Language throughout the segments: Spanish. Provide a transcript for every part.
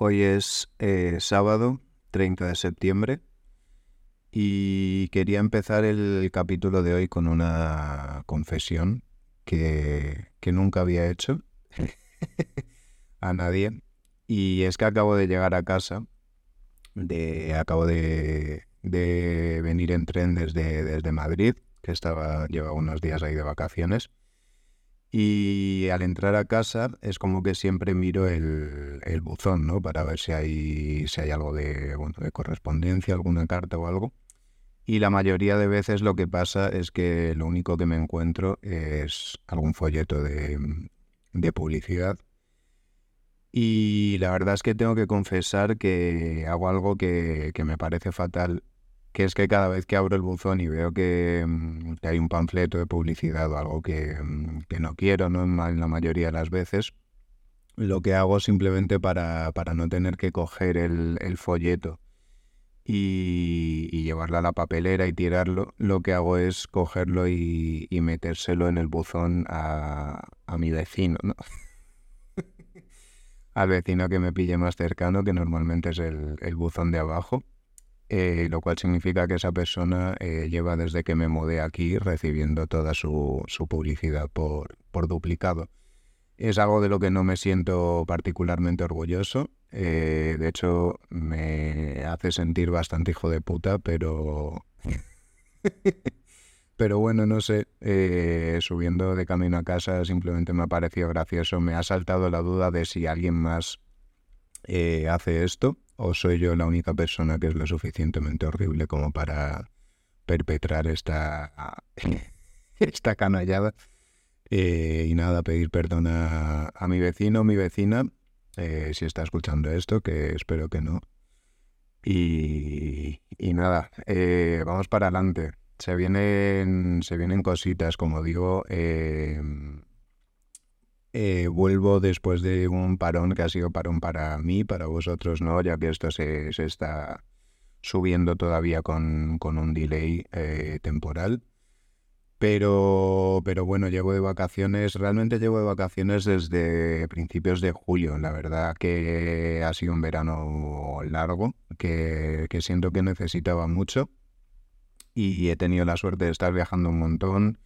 Hoy es eh, sábado 30 de septiembre y quería empezar el capítulo de hoy con una confesión que, que nunca había hecho a nadie. Y es que acabo de llegar a casa, de, acabo de, de venir en tren desde, desde Madrid, que estaba, llevaba unos días ahí de vacaciones. Y al entrar a casa es como que siempre miro el, el buzón, ¿no? Para ver si hay, si hay algo de, bueno, de correspondencia, alguna carta o algo. Y la mayoría de veces lo que pasa es que lo único que me encuentro es algún folleto de, de publicidad. Y la verdad es que tengo que confesar que hago algo que, que me parece fatal que es que cada vez que abro el buzón y veo que, mm, hay un panfleto de publicidad o algo que, mm, no quiero, ¿no? En la mayoría de las veces, lo que hago simplemente para, para no tener que coger el, folleto y, y, llevarlo a la papelera y tirarlo, lo que hago es cogerlo y, metérselo en el buzón a, mi vecino, ¿no? Al vecino que me pille más cercano, que normalmente es el, el buzón de abajo. Eh, lo cual significa que esa persona eh, lleva desde que me mudé aquí recibiendo toda su, publicidad por, duplicado. Es algo de lo que no me siento particularmente orgulloso. Eh, de hecho, me hace sentir bastante hijo de puta, pero... pero bueno, no sé. subiendo de camino a casa simplemente me ha parecido gracioso. Me ha saltado la duda de si alguien más hace esto o soy yo la única persona que es lo suficientemente horrible como para perpetrar esta, esta canallada. Eh, y nada, pedir perdón a, mi vecino o mi vecina, eh, si está escuchando esto, que espero que no. Y, y nada, eh, vamos para adelante. Se vienen, se vienen cositas, como digo, eh, vuelvo después de un parón que ha sido parón para mí, para vosotros no, ya que esto se, está subiendo todavía con, un delay eh, temporal. Pero, pero bueno, llevo de vacaciones, realmente llevo de vacaciones desde principios de julio. La verdad que ha sido un verano largo, que, que siento que necesitaba mucho. Y he tenido la suerte de estar viajando un montón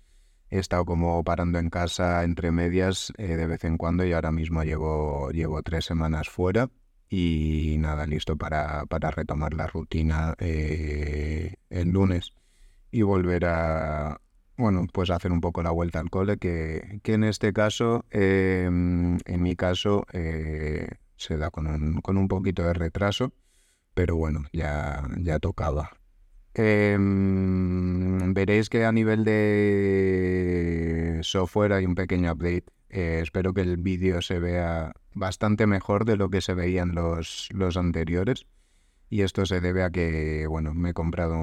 He estado como parando en casa entre medias eh, de vez en cuando y ahora mismo llevo, llevo tres semanas fuera y nada, listo para, para retomar la rutina eh, el lunes y volver a, bueno, pues hacer un poco la vuelta al cole, que, que en este caso, em, en mi caso, eh, se da con un, con un poquito de retraso, pero bueno, ya, ya tocaba. Em, veréis que a nivel de software hay un pequeño update. Eh, espero que el vídeo se vea bastante mejor de lo que se veían los, los anteriores. Y esto se debe a que, bueno, me he comprado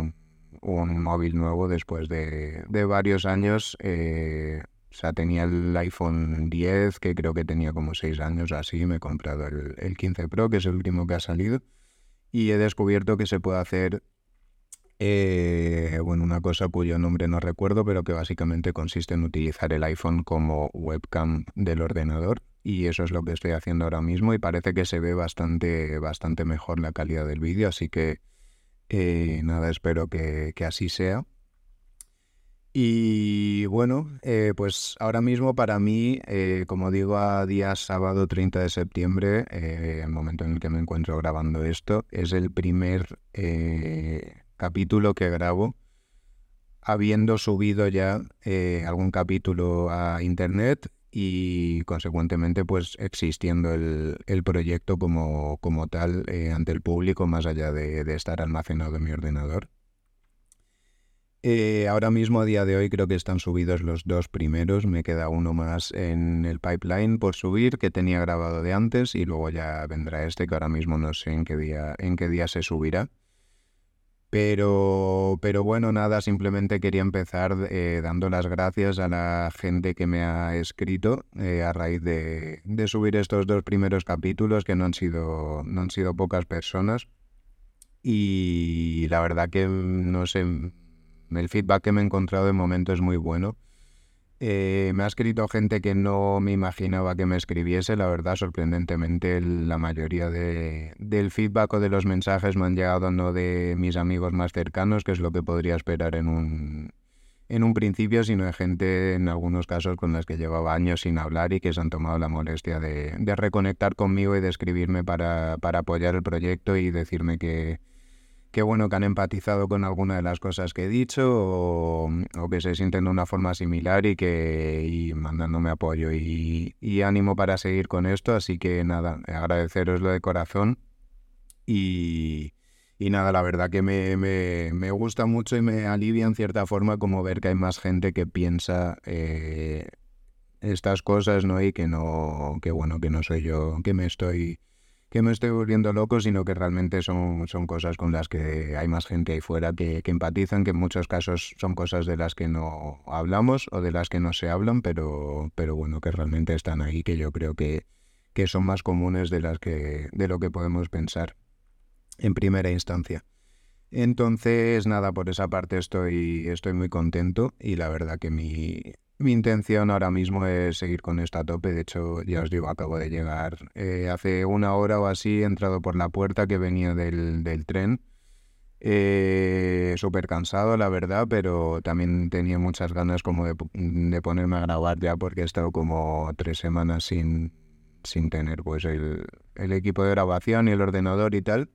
un, móvil nuevo después de, varios años. Eh, o sea, tenía el iPhone 10, que creo que tenía como 6 años así. Me he comprado el, el 15 Pro, que es el último que ha salido. Y he descubierto que se puede hacer eh, bueno, una cosa cuyo nombre no recuerdo, pero que básicamente consiste en utilizar el iPhone como webcam del ordenador. Y eso es lo que estoy haciendo ahora mismo y parece que se ve bastante, bastante mejor la calidad del vídeo, así que eh, nada, espero que, así sea. Y bueno, eh, pues ahora mismo para mí, como digo, a día sábado 30 de septiembre, el momento en el que me encuentro grabando esto, es el primer capítulo que grabo, habiendo subido ya eh, algún capítulo a internet y consecuentemente pues existiendo el, proyecto como, como tal eh, ante el público más allá de, estar almacenado en mi ordenador. Eh, ahora mismo a día de hoy creo que están subidos los dos primeros, me queda uno más en el pipeline por subir que tenía grabado de antes y luego ya vendrá este que ahora mismo no sé en qué día, en qué día se subirá. Pero, pero bueno, nada, simplemente quería empezar eh, dando las gracias a la gente que me ha escrito eh, a raíz de, de, subir estos dos primeros capítulos, que no han sido, no han sido pocas personas. Y la verdad que, no sé, el feedback que me he encontrado de momento es muy bueno. Eh, me ha escrito gente que no me imaginaba que me escribiese, la verdad, sorprendentemente la mayoría de, del feedback o de los mensajes me han llegado no de mis amigos más cercanos, que es lo que podría esperar en un, en un principio, sino de gente en algunos casos con las que llevaba años sin hablar y que se han tomado la molestia de, de reconectar conmigo y de escribirme para, para apoyar el proyecto y decirme que, qué bueno que han empatizado con alguna de las cosas que he dicho o, que se sienten de una forma similar y que mandándome apoyo y, ánimo para seguir con esto. Así que nada, agradeceroslo de corazón y, y nada, la verdad que me, me, me, gusta mucho y me alivia en cierta forma como ver que hay más gente que piensa eh, estas cosas, ¿no? Y que no, que bueno, que no soy yo, que me estoy que me estoy volviendo loco, sino que realmente son, son cosas con las que hay más gente ahí fuera que, empatizan, que en muchos casos son cosas de las que no hablamos o de las que no se hablan, pero, pero bueno, que realmente están ahí, que yo creo que, que son más comunes de, las que, de lo que podemos pensar en primera instancia. Entonces, nada, por esa parte estoy, estoy muy contento y la verdad que mi, mi intención ahora mismo es seguir con esta tope. De hecho, ya os digo, acabo de llegar eh, hace una hora o así. He entrado por la puerta que venía del, tren. Eh, Súper cansado, la verdad, pero también tenía muchas ganas como de, ponerme a grabar ya porque he estado como tres semanas sin, sin tener pues el, equipo de grabación y el ordenador y tal.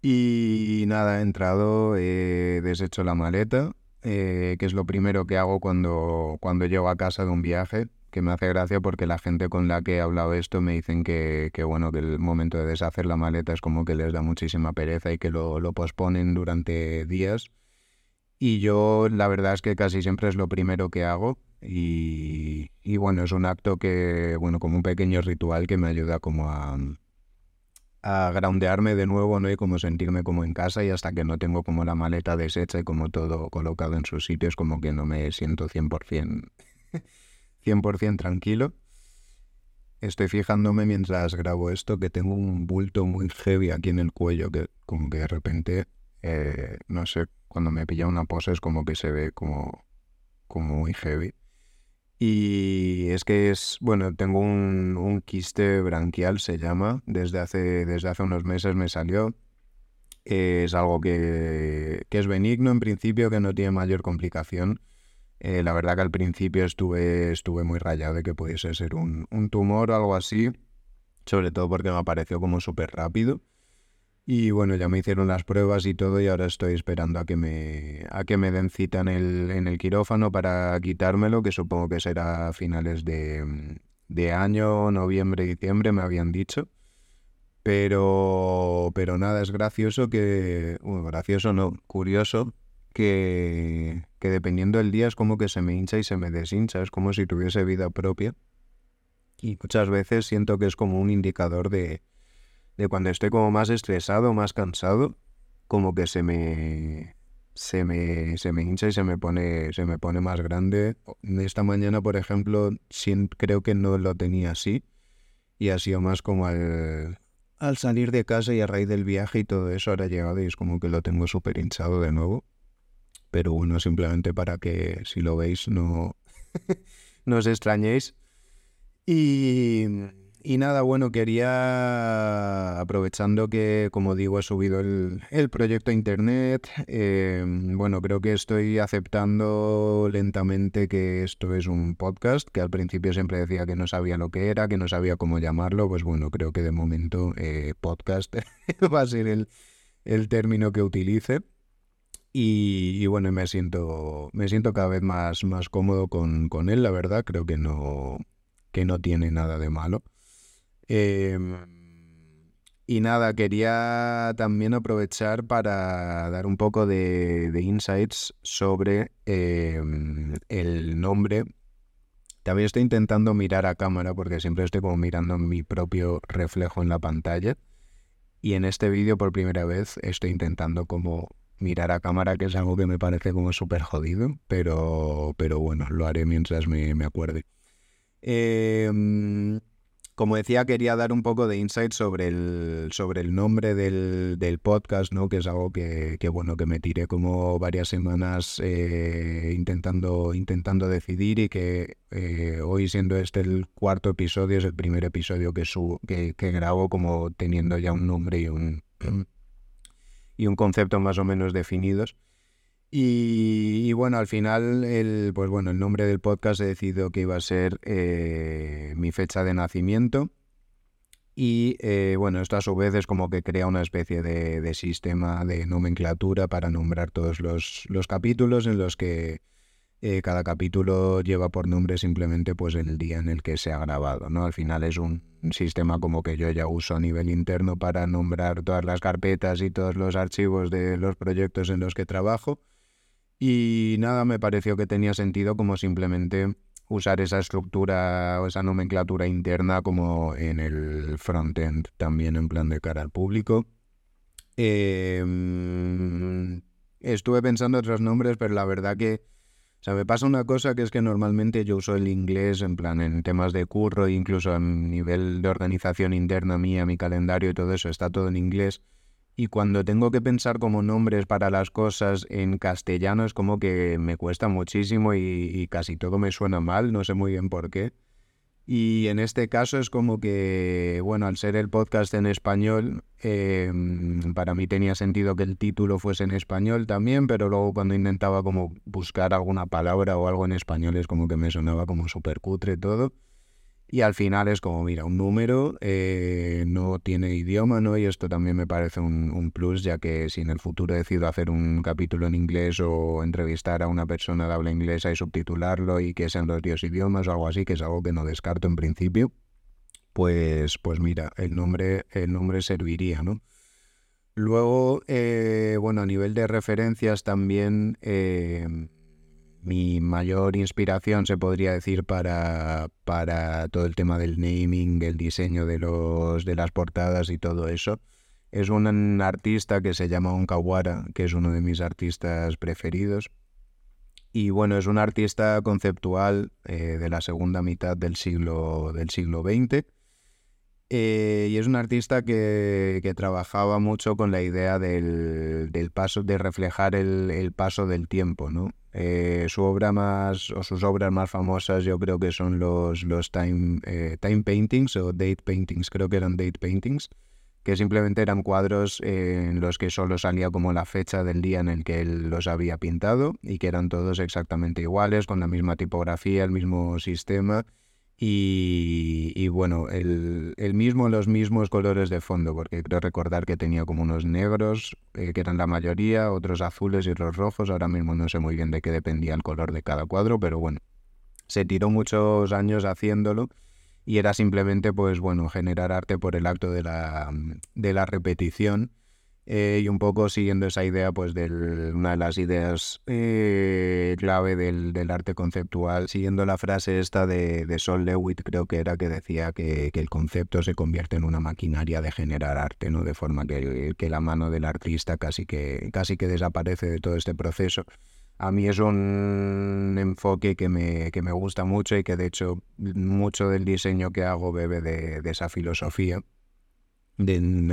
Y nada, he entrado, he deshecho la maleta eh, que es lo primero que hago cuando, cuando llego a casa de un viaje, que me hace gracia porque la gente con la que he hablado esto me dicen que, que, bueno, que el momento de deshacer la maleta es como que les da muchísima pereza y que lo, lo posponen durante días. Y yo la verdad es que casi siempre es lo primero que hago y, y bueno, es un acto que, bueno, como un pequeño ritual que me ayuda como a, a de nuevo, ¿no? Y como sentirme como en casa y hasta que no tengo como la maleta deshecha y como todo colocado en sus sitios, como que no me siento 100%, 100 tranquilo. Estoy fijándome mientras grabo esto que tengo un bulto muy heavy aquí en el cuello que como que de repente, eh, no sé, cuando me pilla una pose es como que se ve como, como muy heavy. Y es que es, bueno, tengo un, quiste branquial, se llama, desde hace, desde hace unos meses me salió. Es algo que, es benigno en principio, que no tiene mayor complicación. Eh, la verdad que al principio estuve, estuve muy rayado de que pudiese ser un, un tumor o algo así, sobre todo porque me apareció como súper rápido. Y bueno, ya me hicieron las pruebas y todo y ahora estoy esperando a que me, a que me den cita en el, en el quirófano para quitármelo, que supongo que será a finales de, de año, noviembre, diciembre, me habían dicho. Pero, pero nada, es gracioso que, bueno, gracioso no, curioso que, que dependiendo del día es como que se me hincha y se me deshincha, es como si tuviese vida propia. Y muchas veces siento que es como un indicador de, de cuando estoy como más estresado, más cansado, como que se me se me, se me hincha y se me pone se me pone más grande. Esta mañana, por ejemplo, creo que no lo tenía así y ha sido más como al, al salir de casa y a raíz del viaje y todo eso ahora ha llegado y es como que lo tengo súper hinchado de nuevo. Pero bueno, simplemente para que si lo veis no, no os extrañéis. Y y nada, bueno, quería, aprovechando que, como digo, he subido el, proyecto a internet, em, bueno, creo que estoy aceptando lentamente que esto es un podcast, que al principio siempre decía que no sabía lo que era, que no sabía cómo llamarlo, pues bueno, creo que de momento eh, podcast va a ser el, el término que utilice. Y, bueno, me siento, me siento cada vez más, más cómodo con, con él, la verdad, creo que no, que no tiene nada de malo. Em, y nada, quería también aprovechar para dar un poco de, insights sobre em, el nombre. También estoy intentando mirar a cámara porque siempre estoy como mirando mi propio reflejo en la pantalla. Y en este vídeo por primera vez estoy intentando como mirar a cámara, que es algo que me parece como súper jodido, pero, pero bueno, lo haré mientras me, me acuerde. Eh, como decía, quería dar un poco de insight sobre el, sobre el nombre del, del podcast, ¿no? Que es algo que, que, bueno, que me tiré como varias semanas eh, intentando, intentando decidir y que eh, hoy siendo este el cuarto episodio, es el primer episodio que, subo, que, que grabo como teniendo ya un nombre y un, y un concepto más o menos definidos. Y, bueno, al final, el, pues bueno, el nombre del podcast he decidido que iba a ser eh, mi fecha de nacimiento. Y eh, bueno, esto a su vez es como que crea una especie de, sistema de nomenclatura para nombrar todos los, capítulos en los que eh, cada capítulo lleva por nombre simplemente pues el día en el que se ha grabado, ¿no? Al final es un sistema como que yo ya uso a nivel interno para nombrar todas las carpetas y todos los archivos de los proyectos en los que trabajo y nada, me pareció que tenía sentido como simplemente usar esa estructura o esa nomenclatura interna como en el frontend, también en plan de cara al público. Em, estuve pensando otros nombres, pero la verdad que, o sea, me pasa una cosa que es que normalmente yo uso el inglés en plan en temas de curro, incluso a nivel de organización interna mía, mi calendario y todo eso, está todo en inglés. Y cuando tengo que pensar como nombres para las cosas en castellano es como que me cuesta muchísimo y, casi todo me suena mal, no sé muy bien por qué. Y en este caso es como que, bueno, al ser el podcast en español, em, para mí tenía sentido que el título fuese en español también, pero luego cuando intentaba como buscar alguna palabra o algo en español es como que me sonaba como súper cutre todo. Y al final es como, mira, un número eh, no tiene idioma, ¿no? Y esto también me parece un, plus, ya que si en el futuro decido hacer un capítulo en inglés o entrevistar a una persona de habla inglesa y subtitularlo y que sean los dios idiomas o algo así, que es algo que no descarto en principio, pues, pues mira, el nombre, el nombre serviría, ¿no? Luego, eh, bueno, a nivel de referencias también... Eh, mi mayor inspiración, se podría decir, para, para todo el tema del naming, el diseño de, los, de las portadas y todo eso. Es un artista que se llama Onkawara, que es uno de mis artistas preferidos. Y bueno, es un artista conceptual eh, de la segunda mitad del siglo, del siglo XX. Eh, y es un artista que, que, trabajaba mucho con la idea del, del paso, de reflejar el, el, paso del tiempo, ¿no? Eh, su obra más, o sus obras más famosas yo creo que son los, los time, eh, time paintings o date paintings, creo que eran date paintings, que simplemente eran cuadros en los que solo salía como la fecha del día en el que él los había pintado y que eran todos exactamente iguales, con la misma tipografía, el mismo sistema y, bueno, el, mismo, los mismos colores de fondo, porque creo recordar que tenía como unos negros, eh, que eran la mayoría, otros azules y otros rojos. Ahora mismo no sé muy bien de qué dependía el color de cada cuadro, pero bueno, se tiró muchos años haciéndolo y era simplemente, pues bueno, generar arte por el acto de la, de la repetición eh, y un poco siguiendo esa idea, pues de una de las ideas eh, clave del, arte conceptual, siguiendo la frase esta de, de Sol Lewitt, creo que era que decía que, el concepto se convierte en una maquinaria de generar arte, ¿no? De forma que, que la mano del artista casi que, casi que desaparece de todo este proceso. A mí es un enfoque que me, que me gusta mucho y que de hecho mucho del diseño que hago bebe de, de esa filosofía en,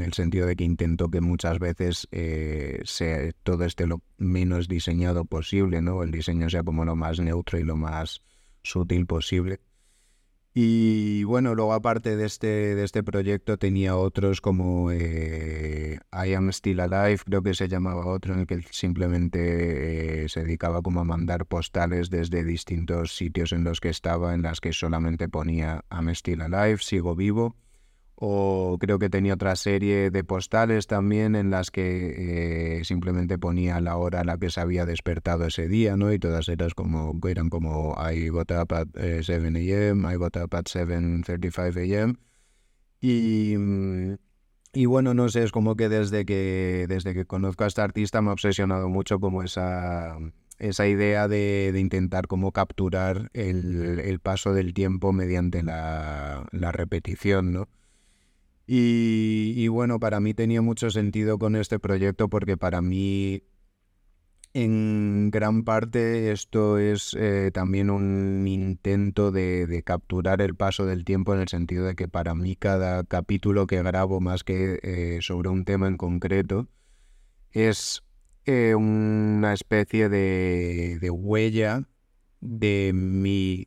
el sentido de que intento que muchas veces eh, sea, todo esté lo menos diseñado posible, ¿no? El diseño sea como lo más neutro y lo más sutil posible. Y bueno, luego aparte de este, de este proyecto tenía otros como eh, I Am Still Alive, creo que se llamaba otro, en el que simplemente eh, se dedicaba como a mandar postales desde distintos sitios en los que estaba, en las que solamente ponía I'm Still Alive, sigo vivo o creo que tenía otra serie de postales también en las que eh, simplemente ponía la hora a la que se había despertado ese día, ¿no? Y todas eran como, eran como I got up at 7 a.m., I got up at 7.35 a.m. Y, mm, y bueno, no sé, es como que desde que, desde que conozco a este artista me ha obsesionado mucho como esa, esa idea de, intentar como capturar el, el, paso del tiempo mediante la, la repetición, ¿no? Y, bueno, para mí tenía mucho sentido con este proyecto porque para mí En gran parte esto es eh, también un intento de, capturar el paso del tiempo en el sentido de que para mí cada capítulo que grabo más que eh, sobre un tema en concreto es eh, una especie de, de, huella de mi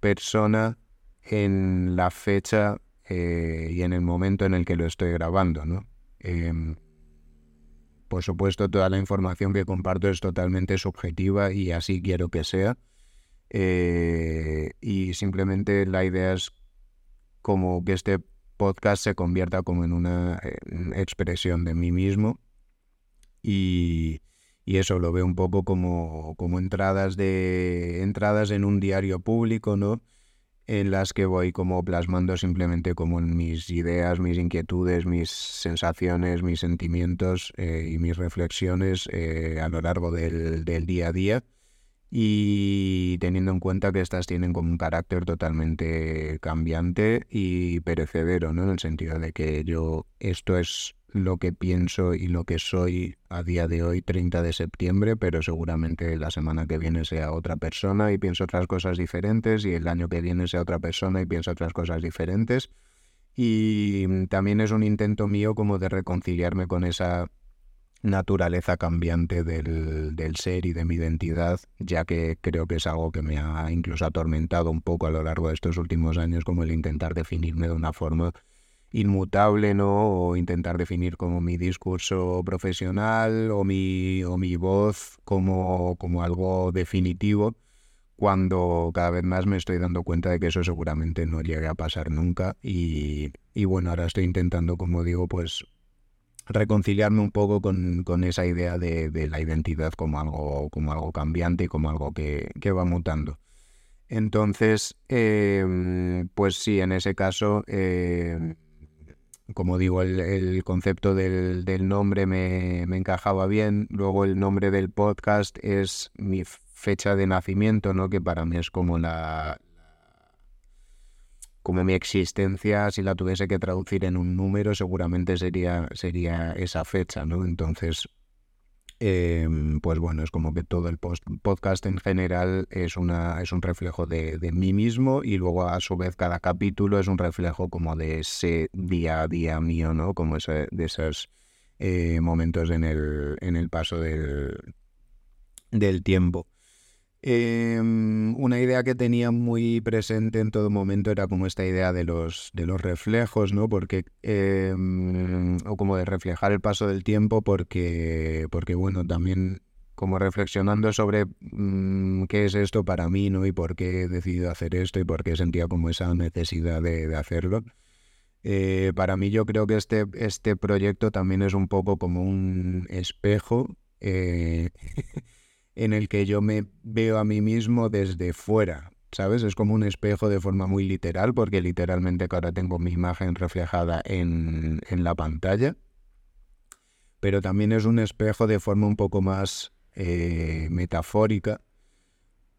persona en la fecha y en el momento en el que lo estoy grabando, ¿no? Em, por supuesto, toda la información que comparto es totalmente subjetiva y así quiero que sea. Eh, y simplemente la idea es como que este podcast se convierta como en una expresión de mí mismo. Y, y, eso lo veo un poco como, como entradas de entradas en un diario público, ¿no? En las que voy como plasmando simplemente como mis ideas, mis inquietudes, mis sensaciones, mis sentimientos eh, y mis reflexiones eh, a lo largo del, día a día y teniendo en cuenta que estas tienen como un carácter totalmente cambiante y perecedero, ¿no? En el sentido de que yo esto es lo que pienso y lo que soy a día de hoy, 30 de septiembre, pero seguramente la semana que viene sea otra persona y pienso otras cosas diferentes y el año que viene sea otra persona y pienso otras cosas diferentes. Y también es un intento mío como de reconciliarme con esa naturaleza cambiante del, del, ser y de mi identidad, ya que creo que es algo que me ha incluso atormentado un poco a lo largo de estos últimos años, como el intentar definirme de una forma inmutable, ¿no? O intentar definir como mi discurso profesional o mi, o mi voz como, como algo definitivo, cuando cada vez más me estoy dando cuenta de que eso seguramente no llegue a pasar nunca. Y, y bueno, ahora estoy intentando, como digo, pues reconciliarme un poco con, con esa idea de, de, la identidad como algo, como algo cambiante y como algo que, que va mutando. Entonces, eh, pues sí, en ese caso, eh, como digo, el, concepto del, nombre me, encajaba bien. Luego el nombre del podcast es mi fecha de nacimiento, ¿no? Que para mí es como la como mi existencia, si la tuviese que traducir en un número, seguramente sería, sería esa fecha, ¿no? Entonces, Em, pues bueno, es como que todo el podcast en general es, una, es un reflejo de, mí mismo y luego a su vez cada capítulo es un reflejo como de ese día a día mío, ¿no? Como ese, de esos eh, momentos en el, en el paso del, del tiempo. Em, una idea que tenía muy presente en todo momento era como esta idea de los, de los reflejos, ¿no? Porque, em, o como de reflejar el paso del tiempo, porque, porque bueno, también como reflexionando sobre mm, qué es esto para mí, ¿no? Y por qué he decidido hacer esto y por qué sentía como esa necesidad de, hacerlo. Eh, para mí yo creo que este, este proyecto también es un poco como un espejo. En el que yo me veo a mí mismo desde fuera, ¿sabes? Es como un espejo de forma muy literal, porque literalmente ahora tengo mi imagen reflejada en, en la pantalla, pero también es un espejo de forma un poco más eh, metafórica,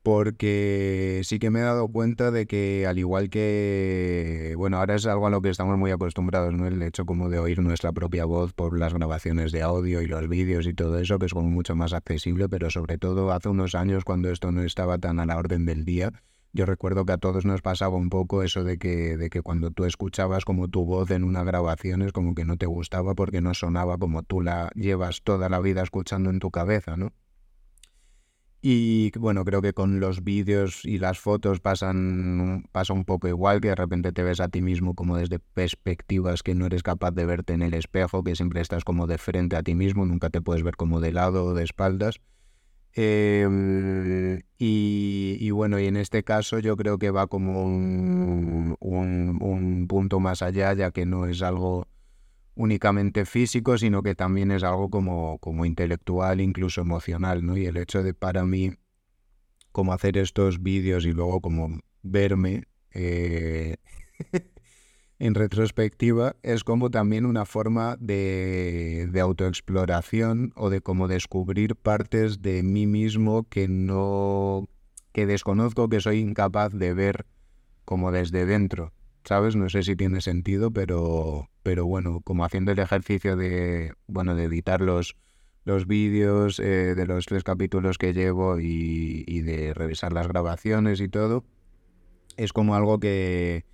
porque sí que me he dado cuenta de que al igual que, bueno, ahora es algo a lo que estamos muy acostumbrados, ¿no? El hecho como de oír nuestra propia voz por las grabaciones de audio y los vídeos y todo eso, que es como mucho más accesible, pero sobre todo hace unos años cuando esto no estaba tan a la orden del día, yo recuerdo que a todos nos pasaba un poco eso de que, de que cuando tú escuchabas como tu voz en una grabación es como que no te gustaba porque no sonaba como tú la llevas toda la vida escuchando en tu cabeza, ¿no? Y bueno, creo que con los vídeos y las fotos pasan, pasa un poco igual, que de repente te ves a ti mismo como desde perspectivas que no eres capaz de verte en el espejo, que siempre estás como de frente a ti mismo, nunca te puedes ver como de lado o de espaldas. Em, y, bueno, y en este caso yo creo que va como un, un punto más allá, ya que no es algo únicamente físico, sino que también es algo como, como intelectual, incluso emocional, ¿no? Y el hecho de para mí, como hacer estos vídeos y luego como verme eh, en retrospectiva, es como también una forma de, de autoexploración o de como descubrir partes de mí mismo que no, que desconozco, que soy incapaz de ver como desde dentro. ¿sabes? No sé si tiene sentido, pero, pero bueno, como haciendo el ejercicio de, bueno, de editar los, los vídeos eh, de los tres capítulos que llevo y, y de revisar las grabaciones y todo, es como algo que,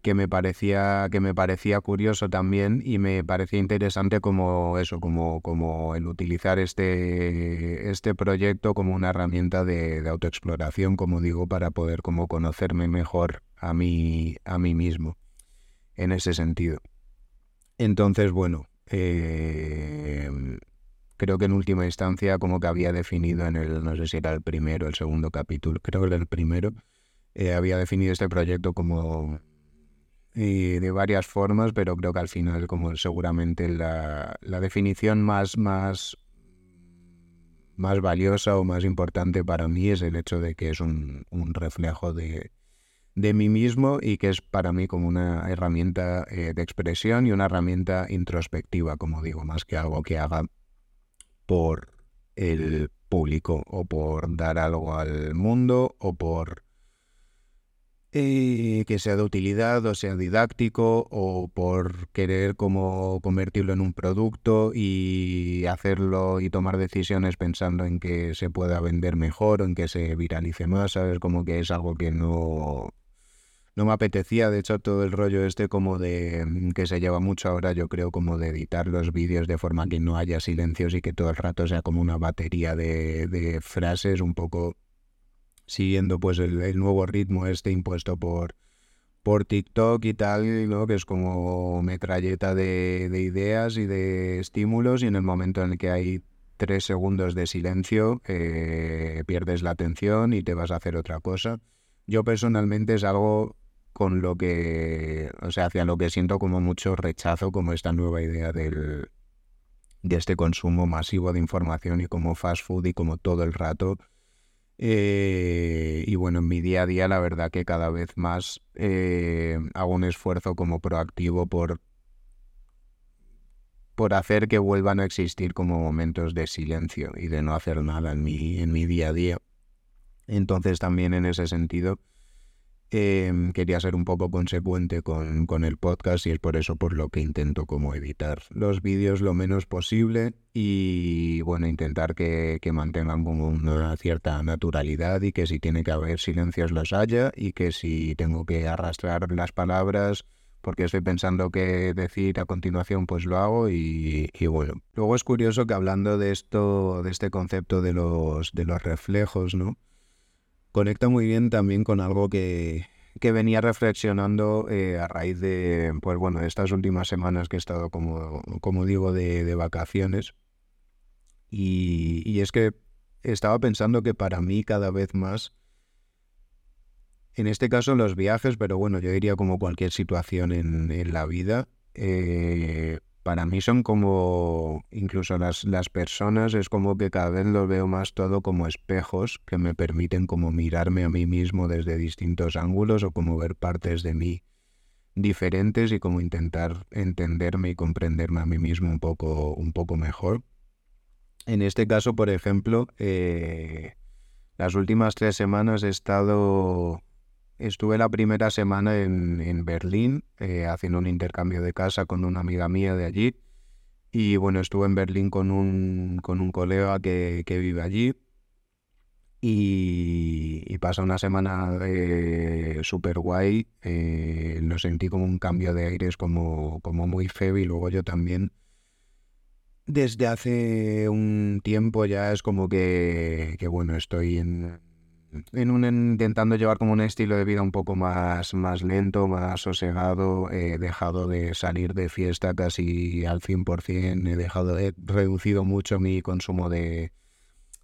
que me parecía que me parecía curioso también y me parecía interesante como eso como como el utilizar este este proyecto como una herramienta de, autoexploración como digo para poder como conocerme mejor a mí a mí mismo en ese sentido entonces bueno eh, creo que en última instancia como que había definido en el no sé si era el primero el segundo capítulo creo que era el primero eh, había definido este proyecto como y de varias formas, pero creo que al final, como seguramente la, la definición más, más, más valiosa o más importante para mí es el hecho de que es un, un reflejo de, de mí mismo y que es para mí como una herramienta eh, de expresión y una herramienta introspectiva, como digo, más que algo que haga por el público o por dar algo al mundo o por eh, que sea de utilidad o sea didáctico o por querer como convertirlo en un producto y hacerlo y tomar decisiones pensando en que se pueda vender mejor o en que se viralice más, ¿sabes? Como que es algo que no, no me apetecía, de hecho todo el rollo este como de mm, que se lleva mucho ahora yo creo como de editar los vídeos de forma que no haya silencios y que todo el rato sea como una batería de, de frases un poco siguiendo pues el, nuevo ritmo este impuesto por, por TikTok y tal, ¿no? que es como metralleta de, ideas y de estímulos y en el momento en el que hay tres segundos de silencio eh, pierdes la atención y te vas a hacer otra cosa. Yo personalmente es algo con lo que, o sea, hacia lo que siento como mucho rechazo, como esta nueva idea del, de este consumo masivo de información y como fast food y como todo el rato eh, y bueno, en mi día a día la verdad que cada vez más eh, hago un esfuerzo como proactivo por, por hacer que vuelvan a existir como momentos de silencio y de no hacer nada en mi, en mi día a día. Entonces también en ese sentido Em, quería ser un poco consecuente con, con, el podcast y es por eso por lo que intento como editar los vídeos lo menos posible y bueno, intentar que, que, mantengan como una cierta naturalidad y que si tiene que haber silencios los haya y que si tengo que arrastrar las palabras porque estoy pensando qué decir a continuación, pues lo hago y, y, bueno. Luego es curioso que hablando de esto, de este concepto de los, de los reflejos, ¿no? Conecta muy bien también con algo que, que venía reflexionando eh, a raíz de, pues bueno, estas últimas semanas que he estado, como, como digo, de, de vacaciones. Y, y, es que estaba pensando que para mí cada vez más, en este caso los viajes, pero bueno, yo diría como cualquier situación en, en la vida, eh, para mí son como, incluso las, las personas, es como que cada vez lo veo más todo como espejos que me permiten como mirarme a mí mismo desde distintos ángulos o como ver partes de mí diferentes y como intentar entenderme y comprenderme a mí mismo un poco, un poco mejor. En este caso, por ejemplo, eh, las últimas tres semanas he estado Estuve la primera semana en, Berlín eh, haciendo un intercambio de casa con una amiga mía de allí. Y bueno, estuve en Berlín con un, con un colega que, vive allí. Y, y pasa una semana eh, súper guay. Eh, lo sentí como un cambio de aires como, como muy feo y luego yo también desde hace un tiempo ya es como que, que bueno, estoy en, en un, intentando llevar como un estilo de vida un poco más, más lento, más sosegado. He dejado de salir de fiesta casi al 100%, he dejado, he reducido mucho mi consumo de,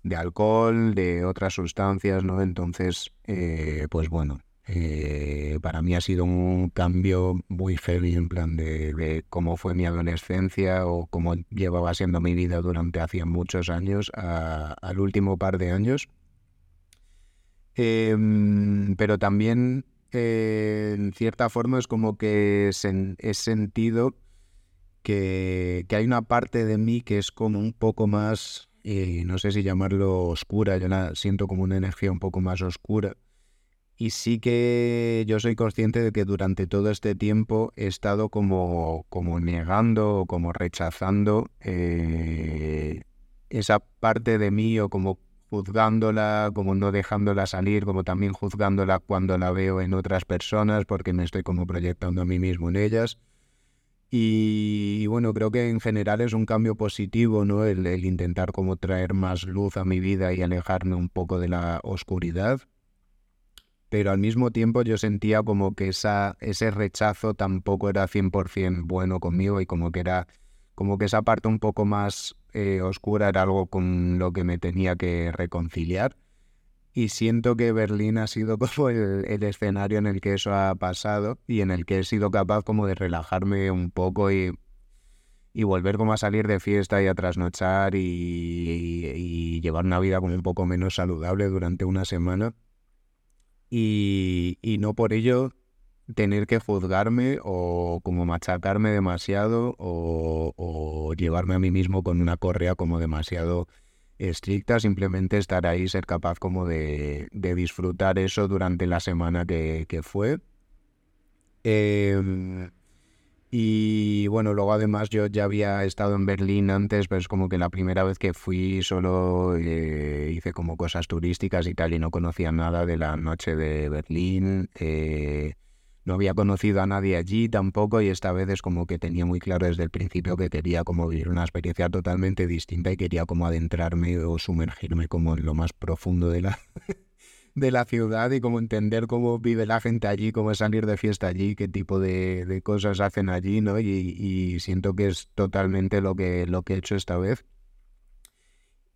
de alcohol, de otras sustancias, ¿no? Entonces, eh, pues bueno, eh, para mí ha sido un cambio muy heavy en plan de, de, cómo fue mi adolescencia o cómo llevaba siendo mi vida durante hacía muchos años al último par de años Em, pero también, eh, en cierta forma, es como que he sentido que, que, hay una parte de mí que es como un poco más, eh, no sé si llamarlo oscura, yo la siento como una energía un poco más oscura. Y sí que yo soy consciente de que durante todo este tiempo he estado como, como negando o como rechazando eh, esa parte de mí o como juzgándola, como no dejándola salir, como también juzgándola cuando la veo en otras personas, porque me estoy como proyectando a mí mismo en ellas. Y, bueno, creo que en general es un cambio positivo, ¿no? El, el, intentar como traer más luz a mi vida y alejarme un poco de la oscuridad. Pero al mismo tiempo yo sentía como que esa, ese rechazo tampoco era 100% bueno conmigo y como que era como que esa parte un poco más eh, oscura era algo con lo que me tenía que reconciliar. Y siento que Berlín ha sido como el, escenario en el que eso ha pasado y en el que he sido capaz como de relajarme un poco y, y volver a salir de fiesta y a trasnochar y, y, llevar una vida como un poco menos saludable durante una semana. Y, y no por ello tener que juzgarme o como machacarme demasiado o, llevarme a mí mismo con una correa como demasiado estricta, simplemente estar ahí, ser capaz como de, disfrutar eso durante la semana que, fue. Em, y bueno, luego además yo ya había estado en Berlín antes, pero es como que la primera vez que fui solo eh, hice como cosas turísticas y tal y no conocía nada de la noche de Berlín. Eh, no había conocido a nadie allí tampoco y esta vez es como que tenía muy claro desde el principio que quería como vivir una experiencia totalmente distinta y quería como adentrarme o sumergirme como en lo más profundo de la, de la ciudad y como entender cómo vive la gente allí, cómo es salir de fiesta allí, qué tipo de, cosas hacen allí, ¿no? Y, y, siento que es totalmente lo que, lo que he hecho esta vez.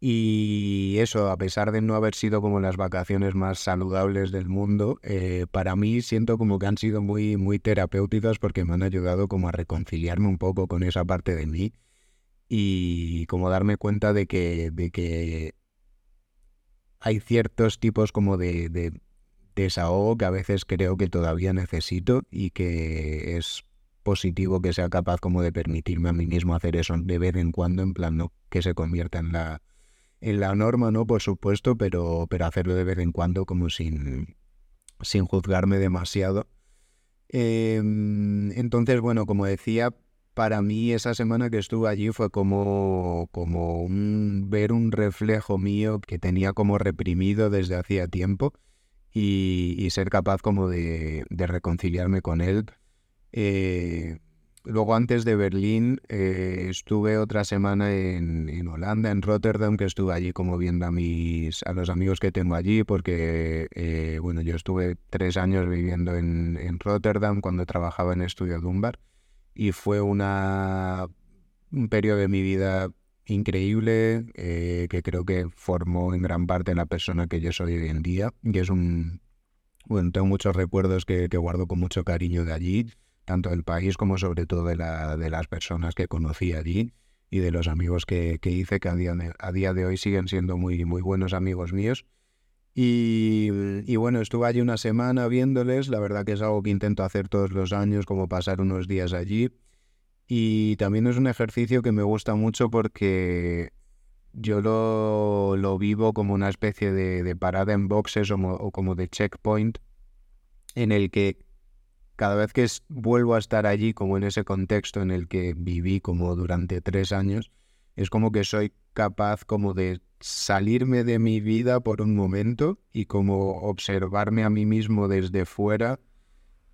Y eso, a pesar de no haber sido como las vacaciones más saludables del mundo, eh, para mí siento como que han sido muy, muy terapéuticas porque me han ayudado como a reconciliarme un poco con esa parte de mí y como darme cuenta de que, de que hay ciertos tipos como de, de desahogo que a veces creo que todavía necesito y que es positivo que sea capaz como de permitirme a mí mismo hacer eso de vez en cuando, en plan, no que se convierta en la en la norma, ¿no? Por supuesto, pero, pero hacerlo de vez en cuando como sin, sin juzgarme demasiado. Em, entonces, bueno, como decía, para mí esa semana que estuve allí fue como, como un, ver un reflejo mío que tenía como reprimido desde hacía tiempo y, y ser capaz como de, de reconciliarme con él. Eh, Luego antes de Berlín eh, estuve otra semana en, Holanda, en Rotterdam, que estuve allí como viendo a mis a los amigos que tengo allí, porque eh, bueno, yo estuve tres años viviendo en, Rotterdam cuando trabajaba en Estudio Dunbar y fue una un periodo de mi vida increíble eh, que creo que formó en gran parte la persona que yo soy hoy en día. Y es un bueno, tengo muchos recuerdos que, que guardo con mucho cariño de allí tanto del país como sobre todo de, la, de las personas que conocí allí y de los amigos que, hice, que a día, de, a día de hoy siguen siendo muy, muy buenos amigos míos. Y, y, bueno, estuve allí una semana viéndoles, la verdad que es algo que intento hacer todos los años, como pasar unos días allí. Y también es un ejercicio que me gusta mucho porque yo lo, lo vivo como una especie de, parada en boxes o, como de checkpoint en el que cada vez que vuelvo a estar allí, como en ese contexto en el que viví como durante tres años, es como que soy capaz como de salirme de mi vida por un momento y como observarme a mí mismo desde fuera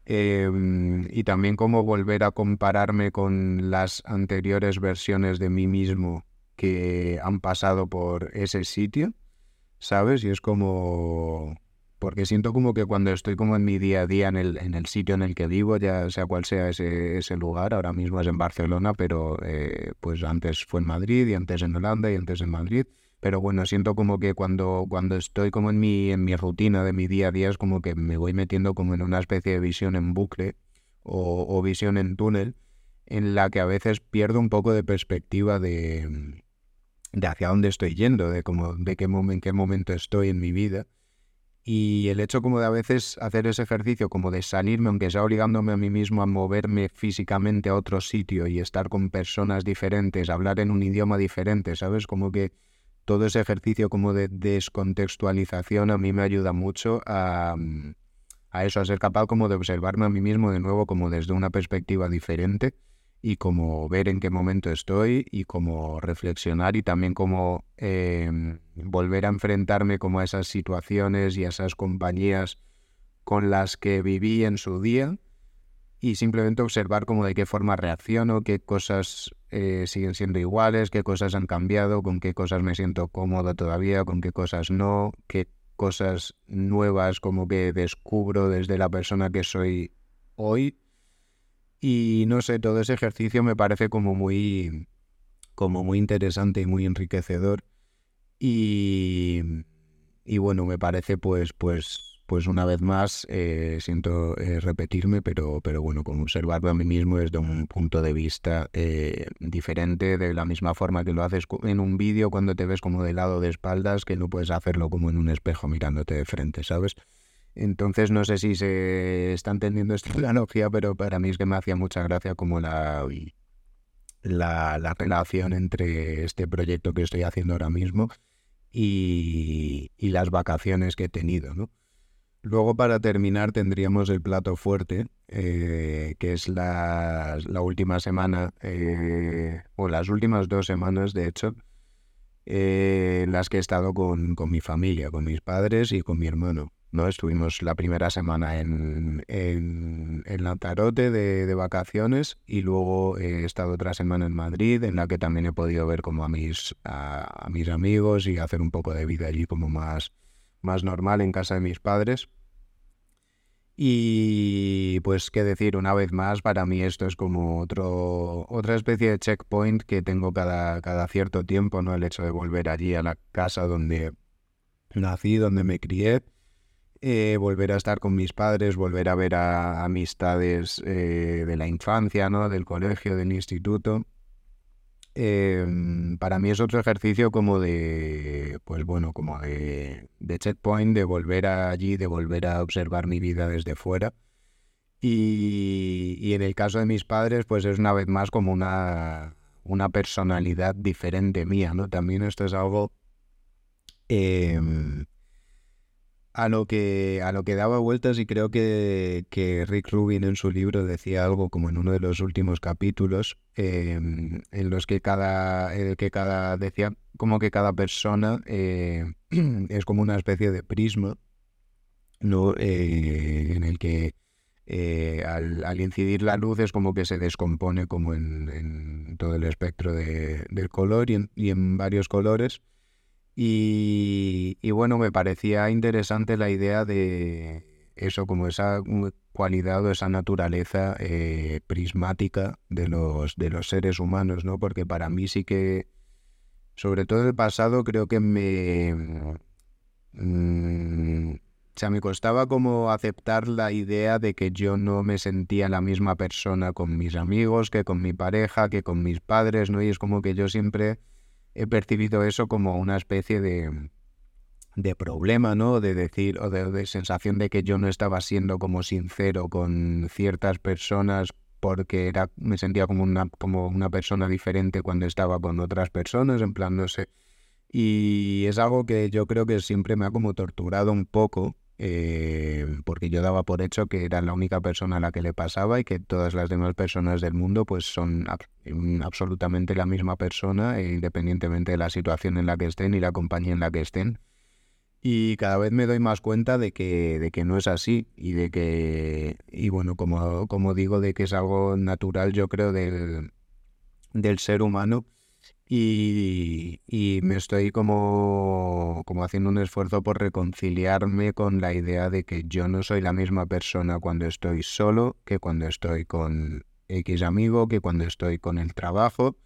em, y también como volver a compararme con las anteriores versiones de mí mismo que han pasado por ese sitio, ¿sabes? Y es como porque siento como que cuando estoy como en mi día a día en el, en el sitio en el que vivo, ya sea cual sea ese, ese lugar, ahora mismo es en Barcelona, pero eh, pues antes fue en Madrid y antes en Holanda y antes en Madrid, pero bueno, siento como que cuando, cuando estoy como en mi, en mi rutina de mi día a día es como que me voy metiendo como en una especie de visión en bucle o, visión en túnel en la que a veces pierdo un poco de perspectiva de, de hacia dónde estoy yendo, de, como, de qué, en qué momento estoy en mi vida y el hecho como de a veces hacer ese ejercicio, como de salirme, aunque sea obligándome a mí mismo a moverme físicamente a otro sitio y estar con personas diferentes, hablar en un idioma diferente, ¿sabes? Como que todo ese ejercicio como de descontextualización a mí me ayuda mucho a, a eso, a ser capaz como de observarme a mí mismo de nuevo como desde una perspectiva diferente y como ver en qué momento estoy y como reflexionar y también como em, volver a enfrentarme como a esas situaciones y a esas compañías con las que viví en su día y simplemente observar como de qué forma reacciono, qué cosas eh, siguen siendo iguales, qué cosas han cambiado, con qué cosas me siento cómodo todavía, con qué cosas no, qué cosas nuevas como que descubro desde la persona que soy hoy y no sé, todo ese ejercicio me parece como muy, como muy interesante y muy enriquecedor. Y, y bueno, me parece pues, pues, pues una vez más, eh, siento eh, repetirme, pero, pero bueno, como observarlo a mí mismo desde un punto de vista eh, diferente, de la misma forma que lo haces en un vídeo cuando te ves como de lado de espaldas, que no puedes hacerlo como en un espejo mirándote de frente, ¿sabes? Entonces no sé si se está entendiendo esta analogía, pero para mí es que me hacía mucha gracia como la, la, la relación entre este proyecto que estoy haciendo ahora mismo y, y las vacaciones que he tenido, ¿no? Luego para terminar tendríamos el plato fuerte, eh, que es la, la última semana, eh, o las últimas dos semanas de hecho, eh, en las que he estado con, con mi familia, con mis padres y con mi hermano. ¿No? Estuvimos la primera semana en, en, Lanzarote de, vacaciones y luego he estado otra semana en Madrid en la que también he podido ver como a mis, a, mis amigos y hacer un poco de vida allí como más, más normal en casa de mis padres. Y pues qué decir, una vez más, para mí esto es como otro, otra especie de checkpoint que tengo cada, cada cierto tiempo, ¿no? El hecho de volver allí a la casa donde nací, donde me crié eh, volver a estar con mis padres, volver a ver a amistades eh, de la infancia, ¿no? del colegio, del instituto. Em, para mí es otro ejercicio como de, pues bueno, como de, de checkpoint, de volver allí, de volver a observar mi vida desde fuera. Y, y, en el caso de mis padres, pues es una vez más como una, una personalidad diferente mía, ¿no? También esto es algo eh, a lo que a lo que daba vueltas y creo que, que, Rick Rubin en su libro decía algo como en uno de los últimos capítulos em, en los que cada el que cada decía como que cada persona eh, es como una especie de prisma no eh, en el que eh, al, incidir la luz es como que se descompone como en, todo el espectro de, del color y y en varios colores y, bueno, me parecía interesante la idea de eso, como esa cualidad o esa naturaleza eh, prismática de los, de los seres humanos, ¿no? Porque para mí sí que, sobre todo el pasado, creo que me... Mm, o sea, me costaba como aceptar la idea de que yo no me sentía la misma persona con mis amigos, que con mi pareja, que con mis padres, ¿no? Y es como que yo siempre he percibido eso como una especie de, de problema, ¿no? De decir, o de, sensación de que yo no estaba siendo como sincero con ciertas personas porque era, me sentía como una, como una persona diferente cuando estaba con otras personas, en plan, no sé. Y es algo que yo creo que siempre me ha como torturado un poco, eh, porque yo daba por hecho que era la única persona a la que le pasaba y que todas las demás personas del mundo pues son absolutamente la misma persona e independientemente de la situación en la que estén y la compañía en la que estén. Y cada vez me doy más cuenta de que, de que no es así y de que, y bueno, como, como digo, de que es algo natural yo creo del, del ser humano y, me estoy como, como haciendo un esfuerzo por reconciliarme con la idea de que yo no soy la misma persona cuando estoy solo que cuando estoy con X amigo, que cuando estoy con el trabajo,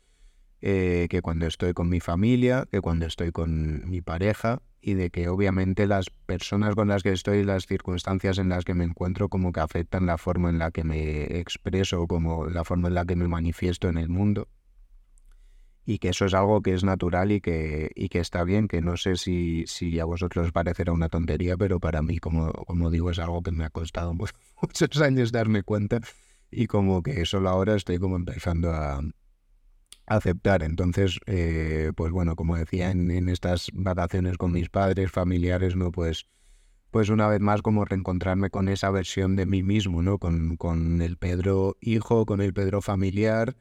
eh, que cuando estoy con mi familia, que cuando estoy con mi pareja y de que obviamente las personas con las que estoy, las circunstancias en las que me encuentro como que afectan la forma en la que me expreso, como la forma en la que me manifiesto en el mundo y que eso es algo que es natural y que, y que está bien, que no sé si, si a vosotros os parecerá una tontería, pero para mí, como, como digo, es algo que me ha costado muchos años darme cuenta y como que solo ahora estoy como empezando a, aceptar. Entonces, eh, pues bueno, como decía, en, en, estas vacaciones con mis padres, familiares, ¿no? Pues pues una vez más como reencontrarme con esa versión de mí mismo, ¿no? Con, con el Pedro hijo, con el Pedro familiar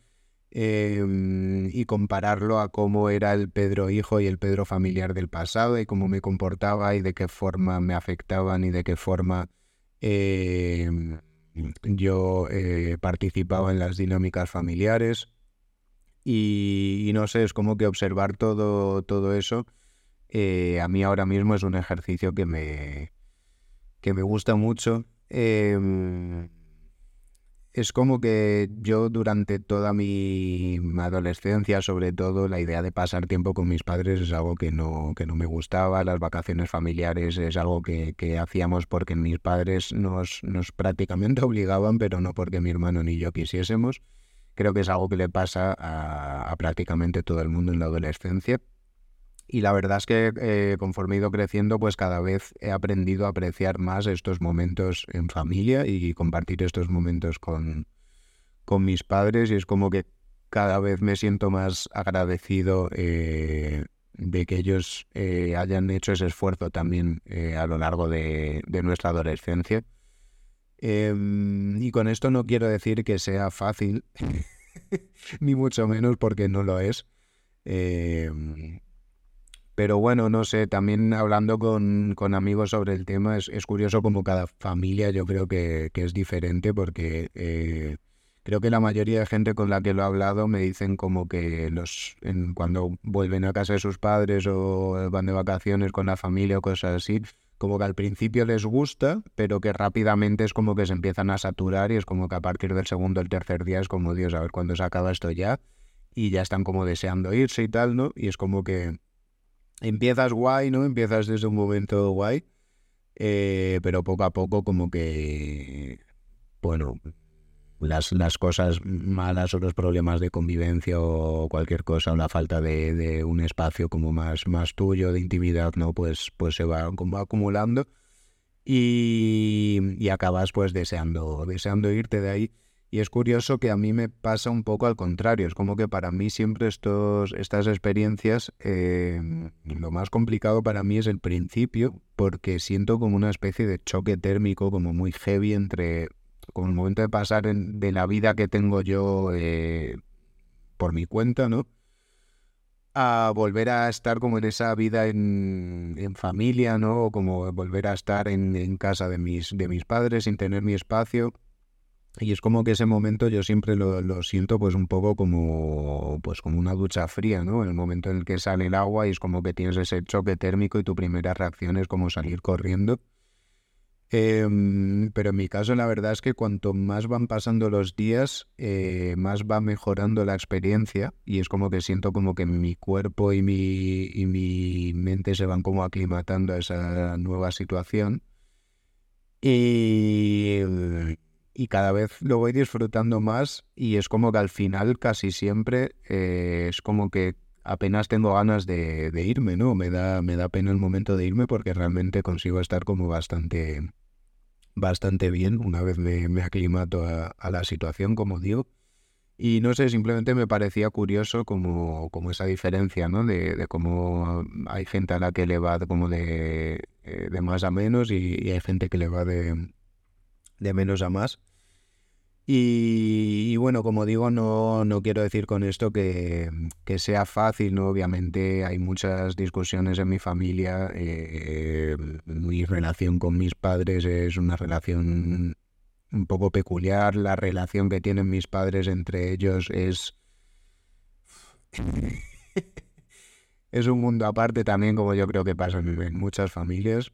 em, y compararlo a cómo era el Pedro hijo y el Pedro familiar del pasado y cómo me comportaba y de qué forma me afectaban y de qué forma em, yo eh, participaba en las dinámicas familiares. Y, no sé, es como que observar todo, todo eso eh, a mí ahora mismo es un ejercicio que me, que me gusta mucho. Em, es como que yo durante toda mi adolescencia, sobre todo, la idea de pasar tiempo con mis padres es algo que no, que no me gustaba. Las vacaciones familiares es algo que, hacíamos porque mis padres nos, nos prácticamente obligaban, pero no porque mi hermano ni yo quisiésemos. Creo que es algo que le pasa a prácticamente todo el mundo en la adolescencia. Y la verdad es que eh, conforme he ido creciendo, pues cada vez he aprendido a apreciar más estos momentos en familia y compartir estos momentos con, con mis padres. Y es como que cada vez me siento más agradecido eh, de que ellos eh, hayan hecho ese esfuerzo también a lo largo de, nuestra adolescencia. Em, y con esto no quiero decir que sea fácil, ni mucho menos porque no lo es. Em, pero bueno, no sé, también hablando con, amigos sobre el tema, es, curioso como cada familia yo creo que, es diferente porque eh, creo que la mayoría de gente con la que lo he hablado me dicen como que los cuando vuelven a casa de sus padres o van de vacaciones con la familia o cosas así, como que al principio les gusta, pero que rápidamente es como que se empiezan a saturar y es como que a partir del segundo el tercer día es como, Dios, a ver cuándo se acaba esto ya y ya están como deseando irse y tal, ¿no? Y es como que empiezas guay, ¿no? Empiezas desde un momento guay, eh, pero poco a poco como que, bueno, las, las cosas malas o los problemas de convivencia o cualquier cosa o la falta de, un espacio como más, más tuyo, de intimidad, ¿no? Pues, pues se va como acumulando y, y acabas pues deseando, deseando irte de ahí. Y es curioso que a mí me pasa un poco al contrario. Es como que para mí siempre estos, estas experiencias, em, lo más complicado para mí es el principio, porque siento como una especie de choque térmico, como muy heavy entre, como el momento de pasar de la vida que tengo yo eh, por mi cuenta, ¿no? a volver a estar como en esa vida en, en familia, ¿no? O como volver a estar en, en, casa de mis, de mis padres sin tener mi espacio. Y es como que ese momento yo siempre lo, siento pues un poco como pues como una ducha fría, ¿no? El momento en el que sale el agua y es como que tienes ese choque térmico y tu primera reacción es como salir corriendo. Em, pero en mi caso la verdad es que cuanto más van pasando los días, eh, más va mejorando la experiencia y es como que siento como que mi cuerpo y mi, y mi mente se van como aclimatando a esa nueva situación. Y y cada vez lo voy disfrutando más y es como que al final casi siempre eh, es como que apenas tengo ganas de, irme, ¿no? Me da, me da pena el momento de irme porque realmente consigo estar como bastante, bastante bien una vez me, aclimato a, la situación, como digo. Y no sé, simplemente me parecía curioso como, como esa diferencia, ¿no? De, cómo hay gente a la que le va como de, eh, de más a menos y, y, hay gente que le va de, de menos a más. Y, bueno, como digo, no, no, quiero decir con esto que, sea fácil, ¿no? Obviamente hay muchas discusiones en mi familia. Eh, mi relación con mis padres es una relación un poco peculiar. La relación que tienen mis padres entre ellos es... es un mundo aparte también, como yo creo que pasa en muchas familias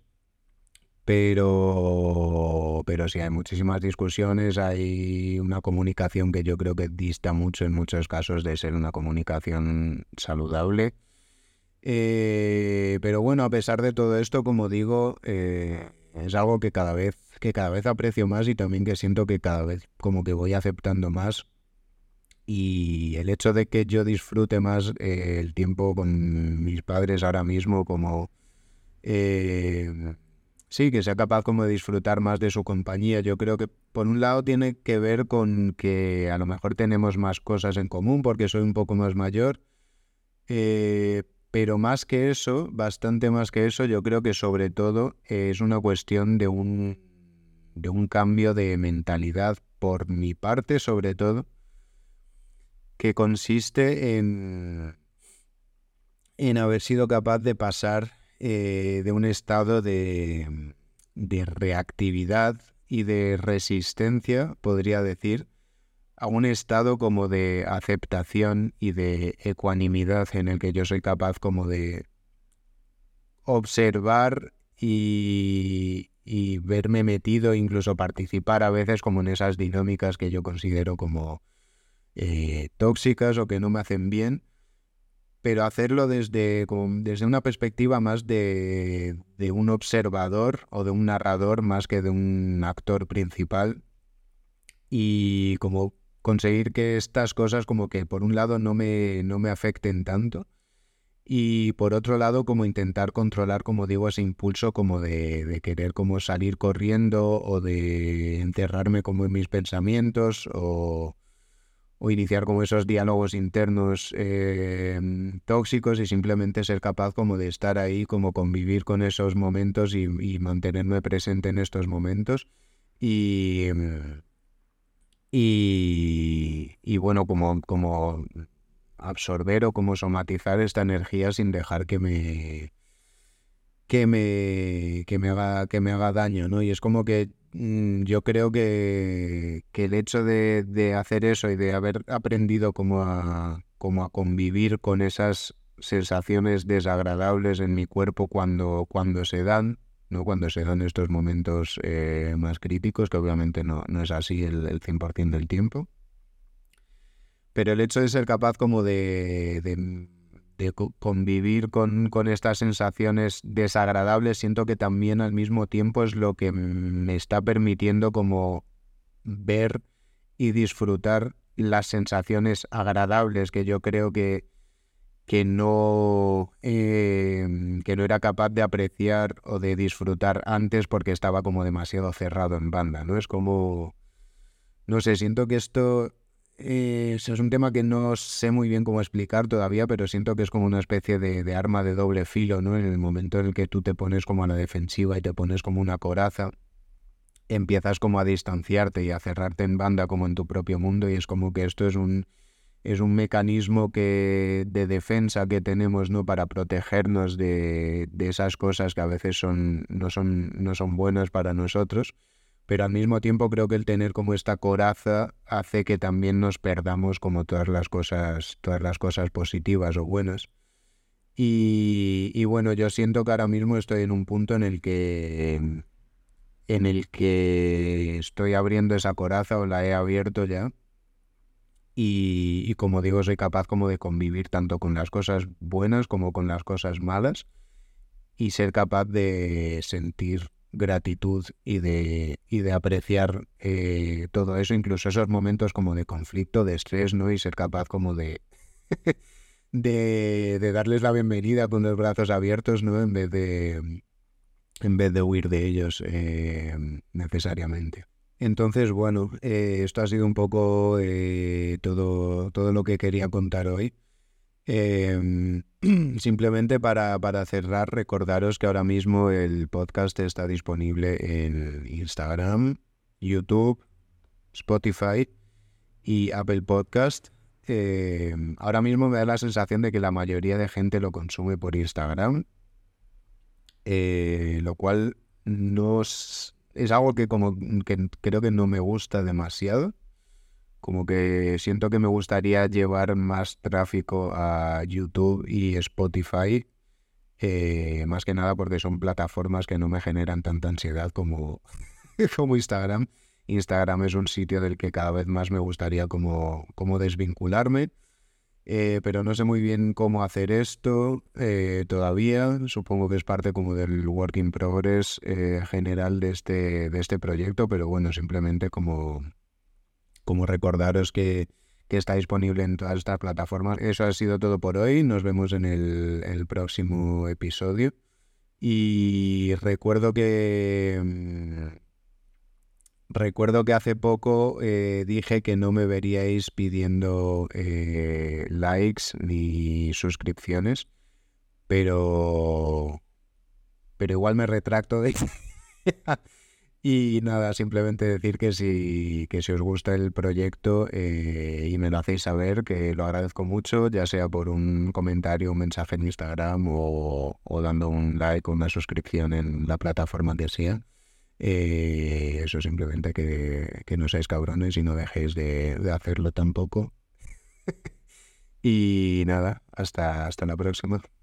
pero, pero sí hay muchísimas discusiones, hay una comunicación que yo creo que dista mucho en muchos casos de ser una comunicación saludable. Eh, pero bueno, a pesar de todo esto, como digo, eh, es algo que cada vez, que cada vez aprecio más y también que siento que cada vez como que voy aceptando más. Y el hecho de que yo disfrute más eh, el tiempo con mis padres ahora mismo, como Sí, que sea capaz como de disfrutar más de su compañía. Yo creo que por un lado tiene que ver con que a lo mejor tenemos más cosas en común porque soy un poco más mayor, eh, pero más que eso, bastante más que eso, yo creo que sobre todo es una cuestión de un, de un cambio de mentalidad por mi parte, sobre todo, que consiste en, en haber sido capaz de pasar eh, de un estado de, de reactividad y de resistencia, podría decir, a un estado como de aceptación y de ecuanimidad en el que yo soy capaz como de observar y, verme metido, incluso participar a veces como en esas dinámicas que yo considero como eh, tóxicas o que no me hacen bien, pero hacerlo desde, desde una perspectiva más de, de un observador o de un narrador más que de un actor principal. Y como conseguir que estas cosas como que por un lado no me, no me afecten tanto y por otro lado como intentar controlar, como digo, ese impulso como de, querer como salir corriendo o de enterrarme como en mis pensamientos o, o iniciar como esos diálogos internos eh, tóxicos y simplemente ser capaz como de estar ahí, como convivir con esos momentos y, y mantenerme presente en estos momentos y y, bueno, como, como absorber o como somatizar esta energía sin dejar que me que me que me haga que me haga daño, ¿no? Y es como que yo creo que, que el hecho de, de, hacer eso y de haber aprendido como a como a convivir con esas sensaciones desagradables en mi cuerpo cuando cuando se dan ¿no? cuando se dan estos momentos eh, más críticos, que obviamente no, no es así el, el, 100% del tiempo. Pero el hecho de ser capaz como de, convivir con, con, estas sensaciones desagradables, siento que también al mismo tiempo es lo que me está permitiendo como ver y disfrutar las sensaciones agradables que yo creo que, que no, em, que no era capaz de apreciar o de disfrutar antes porque estaba como demasiado cerrado en banda, ¿no? Es como, no sé, siento que esto eh, es un tema que no sé muy bien cómo explicar todavía, pero siento que es como una especie de, de, arma de doble filo, ¿no? En el momento en el que tú te pones como a la defensiva y te pones como una coraza, empiezas como a distanciarte y a cerrarte en banda como en tu propio mundo y es como que esto es un es un mecanismo que, de defensa que tenemos ¿no? para protegernos de, de, esas cosas que a veces son, no, son, no son buenas para nosotros, pero al mismo tiempo creo que el tener como esta coraza hace que también nos perdamos como todas las cosas, todas las cosas positivas o buenas. Y, y bueno, yo siento que ahora mismo estoy en un punto en el que en el que estoy abriendo esa coraza o la he abierto ya y, como digo, soy capaz como de convivir tanto con las cosas buenas como con las cosas malas y ser capaz de sentir gratitud y de, y de apreciar eh, todo eso, incluso esos momentos como de conflicto, de estrés, ¿no? Y ser capaz como de, de, de, darles la bienvenida con los brazos abiertos, ¿no? En vez de, en vez de huir de ellos eh, necesariamente. Entonces, bueno, eh, esto ha sido un poco eh, todo, todo lo que quería contar hoy. Em, simplemente para, para, cerrar, recordaros que ahora mismo el podcast está disponible en Instagram, YouTube, Spotify y Apple Podcast. Em, ahora mismo me da la sensación de que la mayoría de gente lo consume por Instagram, eh, lo cual no es algo que como que creo que no me gusta demasiado. Como que siento que me gustaría llevar más tráfico a YouTube y Spotify. Eh, más que nada porque son plataformas que no me generan tanta ansiedad como, como Instagram. Instagram es un sitio del que cada vez más me gustaría como, como desvincularme. Eh, pero no sé muy bien cómo hacer esto eh, todavía. Supongo que es parte como del work in progress general de este, de este proyecto, pero bueno, simplemente como, como recordaros que, está disponible en todas estas plataformas. Eso ha sido todo por hoy. Nos vemos en el, el próximo episodio. Y recuerdo que mm, Recuerdo que hace poco eh, dije que no me veríais pidiendo eh, likes ni suscripciones, pero, pero igual me retracto de... y nada, simplemente decir que si, que si os gusta el proyecto eh, y me lo hacéis saber, que lo agradezco mucho, ya sea por un comentario, un mensaje en Instagram o, dando un like o una suscripción en la plataforma que sea. Eh, eso simplemente que, que, no seáis cabrones y no dejéis de, de hacerlo tampoco. y nada, hasta, hasta la próxima.